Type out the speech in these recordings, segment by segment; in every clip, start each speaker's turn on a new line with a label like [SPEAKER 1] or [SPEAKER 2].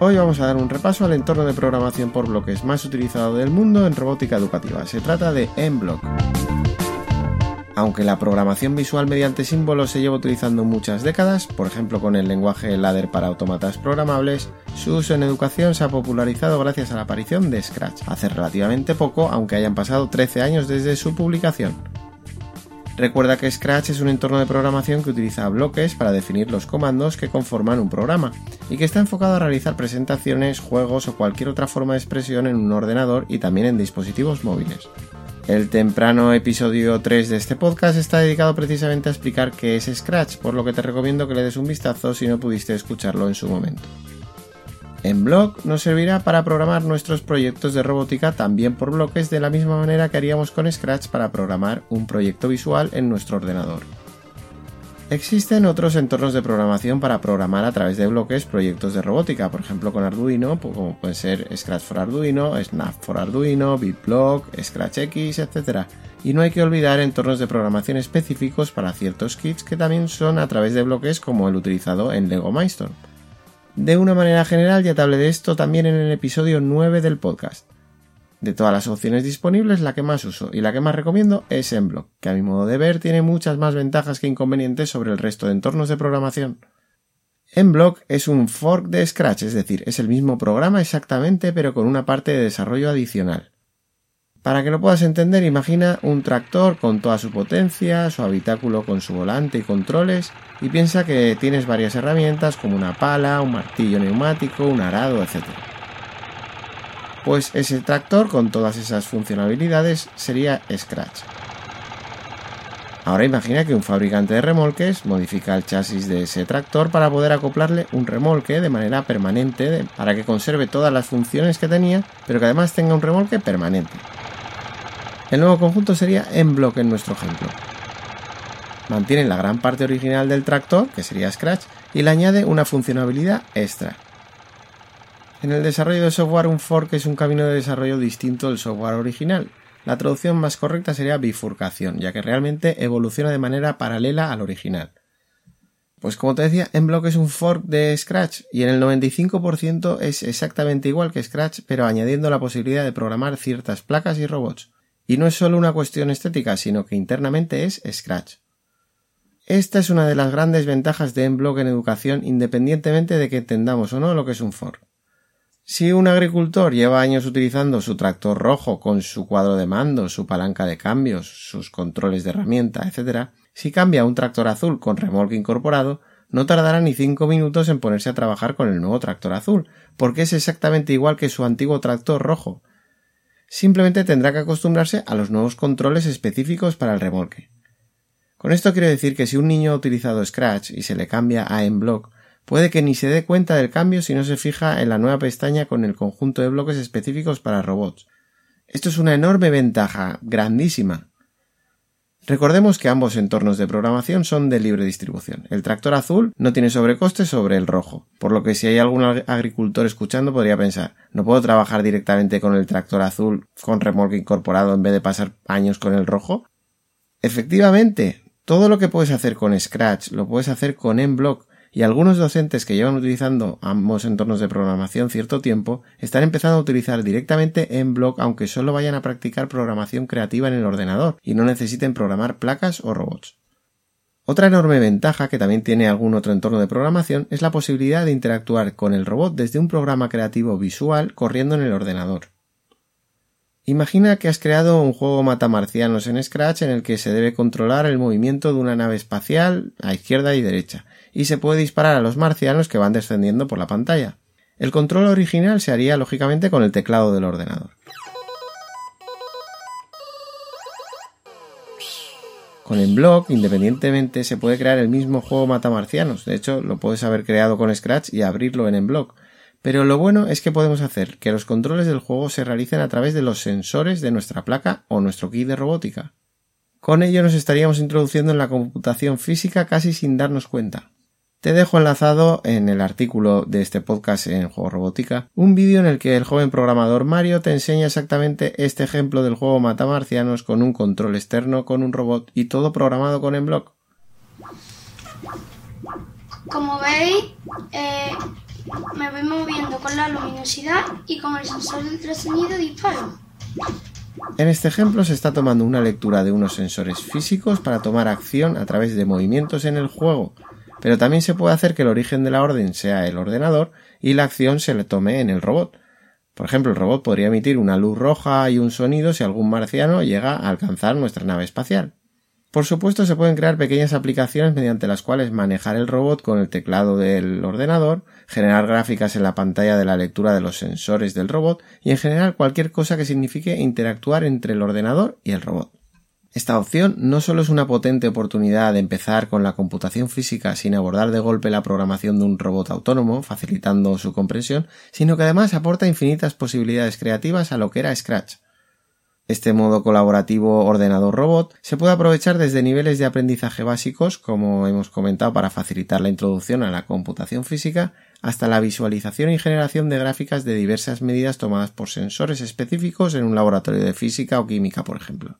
[SPEAKER 1] Hoy vamos a dar un repaso al entorno de programación por bloques más utilizado del mundo en robótica educativa. Se trata de MBlock. Aunque la programación visual mediante símbolos se lleva utilizando muchas décadas, por ejemplo con el lenguaje ladder para autómatas programables, su uso en educación se ha popularizado gracias a la aparición de Scratch, hace relativamente poco, aunque hayan pasado 13 años desde su publicación. Recuerda que Scratch es un entorno de programación que utiliza bloques para definir los comandos que conforman un programa y que está enfocado a realizar presentaciones, juegos o cualquier otra forma de expresión en un ordenador y también en dispositivos móviles. El temprano episodio 3 de este podcast está dedicado precisamente a explicar qué es Scratch, por lo que te recomiendo que le des un vistazo si no pudiste escucharlo en su momento. En Block nos servirá para programar nuestros proyectos de robótica también por bloques de la misma manera que haríamos con Scratch para programar un proyecto visual en nuestro ordenador. Existen otros entornos de programación para programar a través de bloques proyectos de robótica, por ejemplo con Arduino, como puede ser Scratch for Arduino, Snap for Arduino, BitBlock, ScratchX, etc. Y no hay que olvidar entornos de programación específicos para ciertos kits que también son a través de bloques como el utilizado en Lego Milestone. De una manera general ya te hablé de esto también en el episodio 9 del podcast. De todas las opciones disponibles, la que más uso y la que más recomiendo es Emblock, que a mi modo de ver tiene muchas más ventajas que inconvenientes sobre el resto de entornos de programación. Emblock es un fork de Scratch, es decir, es el mismo programa exactamente pero con una parte de desarrollo adicional. Para que lo puedas entender, imagina un tractor con toda su potencia, su habitáculo con su volante y controles, y piensa que tienes varias herramientas como una pala, un martillo neumático, un arado, etc. Pues ese tractor con todas esas funcionalidades sería Scratch. Ahora imagina que un fabricante de remolques modifica el chasis de ese tractor para poder acoplarle un remolque de manera permanente para que conserve todas las funciones que tenía, pero que además tenga un remolque permanente. El nuevo conjunto sería en bloque en nuestro ejemplo. Mantiene la gran parte original del tractor, que sería Scratch, y le añade una funcionalidad extra. En el desarrollo de software, un fork es un camino de desarrollo distinto del software original. La traducción más correcta sería bifurcación, ya que realmente evoluciona de manera paralela al original. Pues como te decía, en bloque es un fork de Scratch y en el 95% es exactamente igual que Scratch, pero añadiendo la posibilidad de programar ciertas placas y robots. Y no es solo una cuestión estética, sino que internamente es Scratch. Esta es una de las grandes ventajas de Emblock en educación independientemente de que entendamos o no lo que es un fork. Si un agricultor lleva años utilizando su tractor rojo con su cuadro de mando, su palanca de cambios, sus controles de herramienta, etc., si cambia a un tractor azul con remolque incorporado, no tardará ni cinco minutos en ponerse a trabajar con el nuevo tractor azul, porque es exactamente igual que su antiguo tractor rojo, simplemente tendrá que acostumbrarse a los nuevos controles específicos para el remolque. Con esto quiero decir que si un niño ha utilizado Scratch y se le cambia a Emblock, puede que ni se dé cuenta del cambio si no se fija en la nueva pestaña con el conjunto de bloques específicos para robots. Esto es una enorme ventaja, grandísima. Recordemos que ambos entornos de programación son de libre distribución. El tractor azul no tiene sobrecoste sobre el rojo, por lo que si hay algún agricultor escuchando podría pensar, ¿no puedo trabajar directamente con el tractor azul con remolque incorporado en vez de pasar años con el rojo? Efectivamente, todo lo que puedes hacer con Scratch lo puedes hacer con Mblock y algunos docentes que llevan utilizando ambos entornos de programación cierto tiempo están empezando a utilizar directamente en Block aunque solo vayan a practicar programación creativa en el ordenador y no necesiten programar placas o robots. Otra enorme ventaja que también tiene algún otro entorno de programación es la posibilidad de interactuar con el robot desde un programa creativo visual corriendo en el ordenador. Imagina que has creado un juego matamarcianos en Scratch en el que se debe controlar el movimiento de una nave espacial a izquierda y derecha, y se puede disparar a los marcianos que van descendiendo por la pantalla. El control original se haría lógicamente con el teclado del ordenador. Con Enblock, independientemente, se puede crear el mismo juego matamarcianos. De hecho, lo puedes haber creado con Scratch y abrirlo en Enblock. Pero lo bueno es que podemos hacer que los controles del juego se realicen a través de los sensores de nuestra placa o nuestro kit de robótica. Con ello nos estaríamos introduciendo en la computación física casi sin darnos cuenta. Te dejo enlazado en el artículo de este podcast en Juego Robótica un vídeo en el que el joven programador Mario te enseña exactamente este ejemplo del juego Matamarcianos con un control externo con un robot y todo programado con Enblock.
[SPEAKER 2] Como veis, eh, me voy moviendo con la luminosidad y con el sensor de ultrasonido disparo.
[SPEAKER 1] En este ejemplo se está tomando una lectura de unos sensores físicos para tomar acción a través de movimientos en el juego, pero también se puede hacer que el origen de la orden sea el ordenador y la acción se le tome en el robot. Por ejemplo, el robot podría emitir una luz roja y un sonido si algún marciano llega a alcanzar nuestra nave espacial. Por supuesto, se pueden crear pequeñas aplicaciones mediante las cuales manejar el robot con el teclado del ordenador, generar gráficas en la pantalla de la lectura de los sensores del robot y en general cualquier cosa que signifique interactuar entre el ordenador y el robot. Esta opción no solo es una potente oportunidad de empezar con la computación física sin abordar de golpe la programación de un robot autónomo, facilitando su comprensión, sino que además aporta infinitas posibilidades creativas a lo que era Scratch. Este modo colaborativo ordenador-robot se puede aprovechar desde niveles de aprendizaje básicos, como hemos comentado, para facilitar la introducción a la computación física, hasta la visualización y generación de gráficas de diversas medidas tomadas por sensores específicos en un laboratorio de física o química, por ejemplo.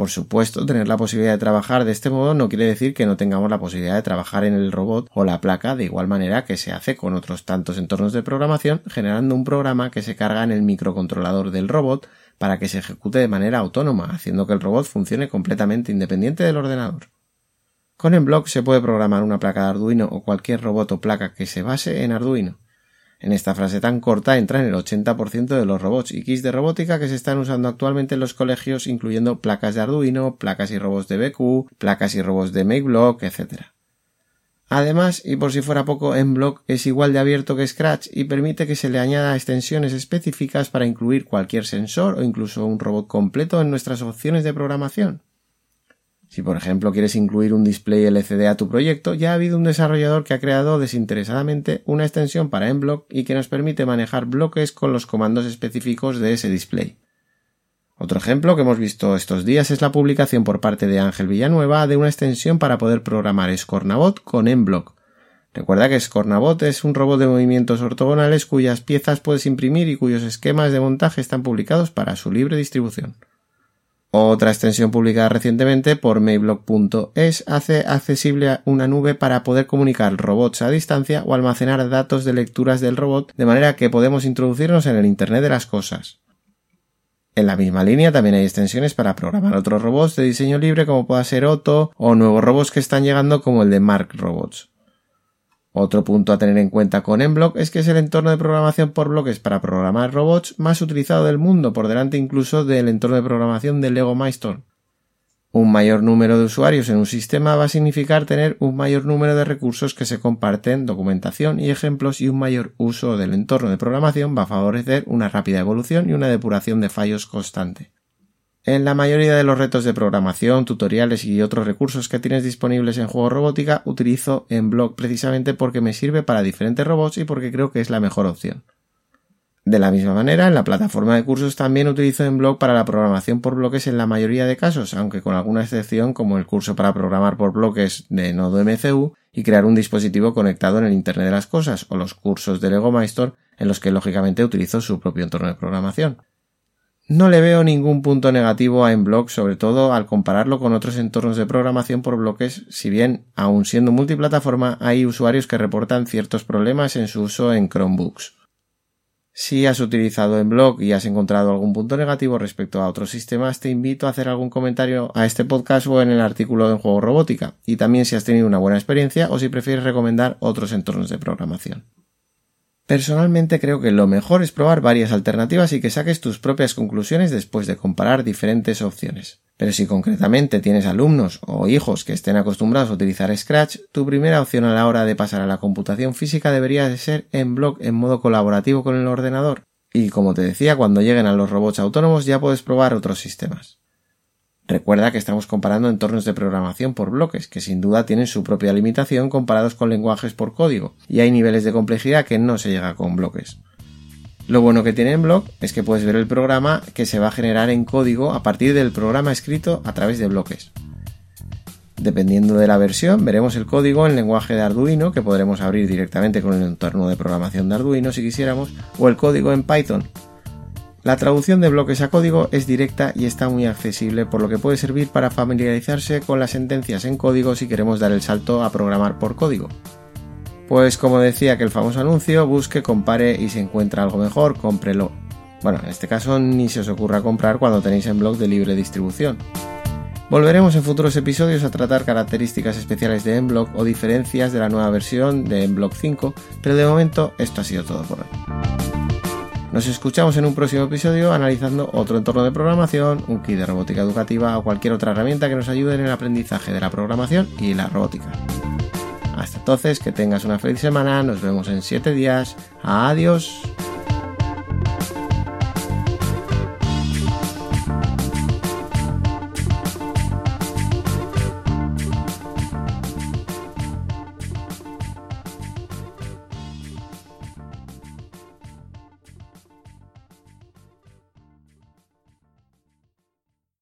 [SPEAKER 1] Por supuesto, tener la posibilidad de trabajar de este modo no quiere decir que no tengamos la posibilidad de trabajar en el robot o la placa de igual manera que se hace con otros tantos entornos de programación, generando un programa que se carga en el microcontrolador del robot para que se ejecute de manera autónoma, haciendo que el robot funcione completamente independiente del ordenador. Con Enblock se puede programar una placa de Arduino o cualquier robot o placa que se base en Arduino. En esta frase tan corta entra en el 80% de los robots y kits de robótica que se están usando actualmente en los colegios, incluyendo placas de Arduino, placas y robots de BQ, placas y robots de MakeBlock, etc. Además, y por si fuera poco, Enblock es igual de abierto que Scratch y permite que se le añada extensiones específicas para incluir cualquier sensor o incluso un robot completo en nuestras opciones de programación. Si por ejemplo quieres incluir un display LCD a tu proyecto, ya ha habido un desarrollador que ha creado desinteresadamente una extensión para Enblock y que nos permite manejar bloques con los comandos específicos de ese display. Otro ejemplo que hemos visto estos días es la publicación por parte de Ángel Villanueva de una extensión para poder programar Scornabot con Enblock. Recuerda que Scornabot es un robot de movimientos ortogonales cuyas piezas puedes imprimir y cuyos esquemas de montaje están publicados para su libre distribución. Otra extensión publicada recientemente por Mayblock.es hace accesible una nube para poder comunicar robots a distancia o almacenar datos de lecturas del robot de manera que podemos introducirnos en el Internet de las cosas. En la misma línea también hay extensiones para programar otros robots de diseño libre como pueda ser Otto o nuevos robots que están llegando como el de Mark Robots. Otro punto a tener en cuenta con Enblock es que es el entorno de programación por bloques para programar robots más utilizado del mundo, por delante incluso del entorno de programación de Lego Milestone. Un mayor número de usuarios en un sistema va a significar tener un mayor número de recursos que se comparten, documentación y ejemplos y un mayor uso del entorno de programación va a favorecer una rápida evolución y una depuración de fallos constante. En la mayoría de los retos de programación, tutoriales y otros recursos que tienes disponibles en Juego Robótica utilizo en blog precisamente porque me sirve para diferentes robots y porque creo que es la mejor opción. De la misma manera, en la plataforma de cursos también utilizo Enblock para la programación por bloques en la mayoría de casos, aunque con alguna excepción como el curso para programar por bloques de Nodo MCU y crear un dispositivo conectado en el Internet de las Cosas, o los cursos de Lego Maestro en los que lógicamente utilizo su propio entorno de programación. No le veo ningún punto negativo a Enblock, sobre todo al compararlo con otros entornos de programación por bloques, si bien, aun siendo multiplataforma, hay usuarios que reportan ciertos problemas en su uso en Chromebooks. Si has utilizado en blog y has encontrado algún punto negativo respecto a otros sistemas, te invito a hacer algún comentario a este podcast o en el artículo en Juego Robótica, y también si has tenido una buena experiencia o si prefieres recomendar otros entornos de programación. Personalmente creo que lo mejor es probar varias alternativas y que saques tus propias conclusiones después de comparar diferentes opciones. Pero si concretamente tienes alumnos o hijos que estén acostumbrados a utilizar Scratch, tu primera opción a la hora de pasar a la computación física debería de ser en blog en modo colaborativo con el ordenador. Y como te decía, cuando lleguen a los robots autónomos ya puedes probar otros sistemas. Recuerda que estamos comparando entornos de programación por bloques, que sin duda tienen su propia limitación comparados con lenguajes por código, y hay niveles de complejidad que no se llega con bloques. Lo bueno que tiene en blog es que puedes ver el programa que se va a generar en código a partir del programa escrito a través de bloques. Dependiendo de la versión, veremos el código en lenguaje de Arduino, que podremos abrir directamente con el entorno de programación de Arduino si quisiéramos, o el código en Python, la traducción de bloques a código es directa y está muy accesible, por lo que puede servir para familiarizarse con las sentencias en código si queremos dar el salto a programar por código. Pues como decía que el famoso anuncio, busque, compare y si encuentra algo mejor, cómprelo. Bueno, en este caso ni se os ocurra comprar cuando tenéis en blog de libre distribución. Volveremos en futuros episodios a tratar características especiales de Enblock o diferencias de la nueva versión de Enblock 5, pero de momento esto ha sido todo por hoy. Nos escuchamos en un próximo episodio analizando otro entorno de programación, un kit de robótica educativa o cualquier otra herramienta que nos ayude en el aprendizaje de la programación y la robótica. Hasta entonces, que tengas una feliz semana, nos vemos en 7 días. Adiós.